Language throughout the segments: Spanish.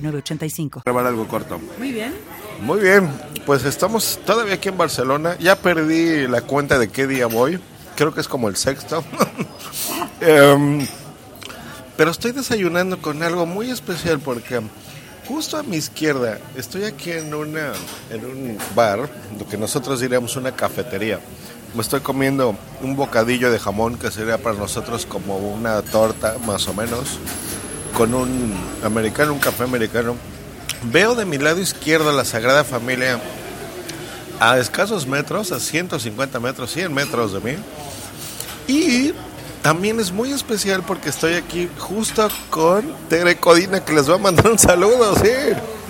985. Grabar algo corto. Muy bien. Muy bien, pues estamos todavía aquí en Barcelona. Ya perdí la cuenta de qué día voy. Creo que es como el sexto. Em, pero estoy desayunando con algo muy especial porque justo a mi izquierda estoy aquí en, una, en un bar, lo que nosotros diríamos una cafetería. Me estoy comiendo un bocadillo de jamón que sería para nosotros como una torta, más o menos con un americano, un café americano. Veo de mi lado izquierdo la Sagrada Familia a escasos metros, a 150 metros, 100 metros de mí. Y también es muy especial porque estoy aquí justo con Tere Codina, que les va a mandar un saludo, sí.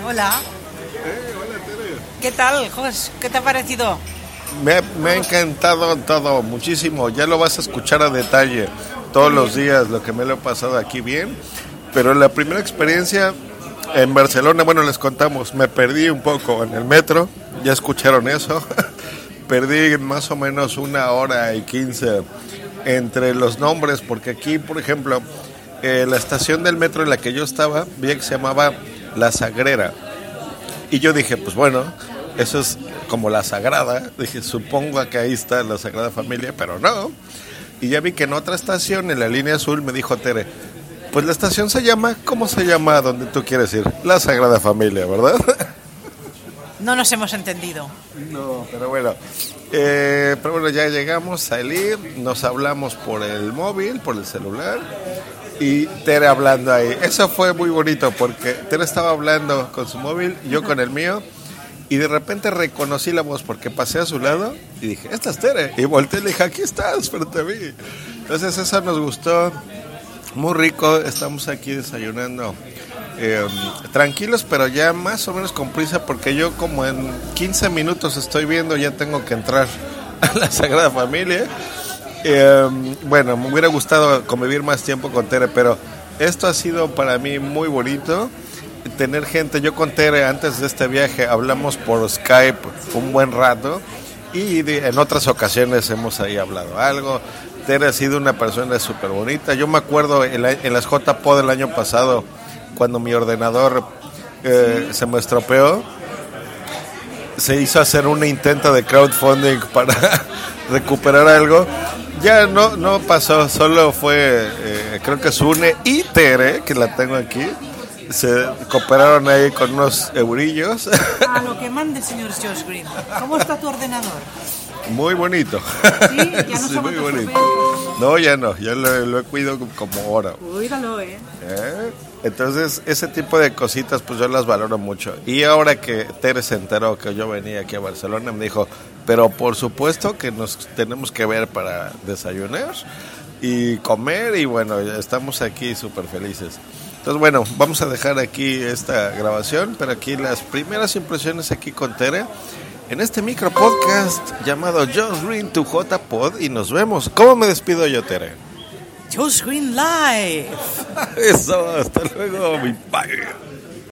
Hola. hola, Tere. ¿Qué tal, Jos? ¿Qué te ha parecido? Me, me, ha encantado todo, muchísimo. Ya lo vas a escuchar a detalle todos los días, lo que me lo he pasado aquí bien. Pero la primera experiencia en Barcelona, bueno, les contamos, me perdí un poco en el metro, ya escucharon eso, perdí más o menos una hora y quince entre los nombres, porque aquí, por ejemplo, eh, la estación del metro en la que yo estaba, vi que se llamaba La Sagrera. Y yo dije, pues bueno, eso es como la Sagrada. Dije, supongo que ahí está la Sagrada Familia, pero no. Y ya vi que en otra estación, en la línea azul, me dijo Tere, pues la estación se llama, ¿cómo se llama donde tú quieres ir? La Sagrada Familia, ¿verdad? No nos hemos entendido. No, pero bueno. Eh, pero bueno, ya llegamos, salí, nos hablamos por el móvil, por el celular. Y Tere hablando ahí. Eso fue muy bonito porque Tere estaba hablando con su móvil, yo con el mío. Y de repente reconocí la voz porque pasé a su lado y dije, esta es Tere. Y volteé y le dije, aquí estás frente a mí. Entonces eso nos gustó. Muy rico, estamos aquí desayunando. Eh, tranquilos, pero ya más o menos con prisa, porque yo como en 15 minutos estoy viendo, ya tengo que entrar a la Sagrada Familia. Eh, bueno, me hubiera gustado convivir más tiempo con Tere, pero esto ha sido para mí muy bonito. Tener gente, yo con Tere antes de este viaje hablamos por Skype un buen rato y en otras ocasiones hemos ahí hablado algo. Tere ha sido una persona súper bonita. Yo me acuerdo en, las JPO del año pasado, cuando mi ordenador eh, se me estropeó, se hizo hacer un intento de crowdfunding para recuperar algo. Ya no, no pasó, solo fue, eh, creo que Sune y Tere, que la tengo aquí, se cooperaron ahí con unos eurillos. A lo que mande, señor Josh Green. ¿Cómo está tu ordenador? Muy bonito. Sí, ya no muy bonito. No, ya no, ya lo, he cuidado como oro. Cuídalo, ¿eh? ¿eh? Entonces, ese tipo de cositas, pues yo las valoro mucho. Y ahora que Tere se enteró que yo venía aquí a Barcelona, me dijo, pero por supuesto que nos tenemos que ver para desayunar y comer y bueno, estamos aquí súper felices. Entonces, bueno, vamos a dejar aquí esta grabación, pero aquí las primeras impresiones aquí con Tere en este micro podcast llamado Josh Green to J Pod y nos vemos. ¿Cómo me despido yo, Tere? Josh Green Live. Eso, hasta luego, mi padre.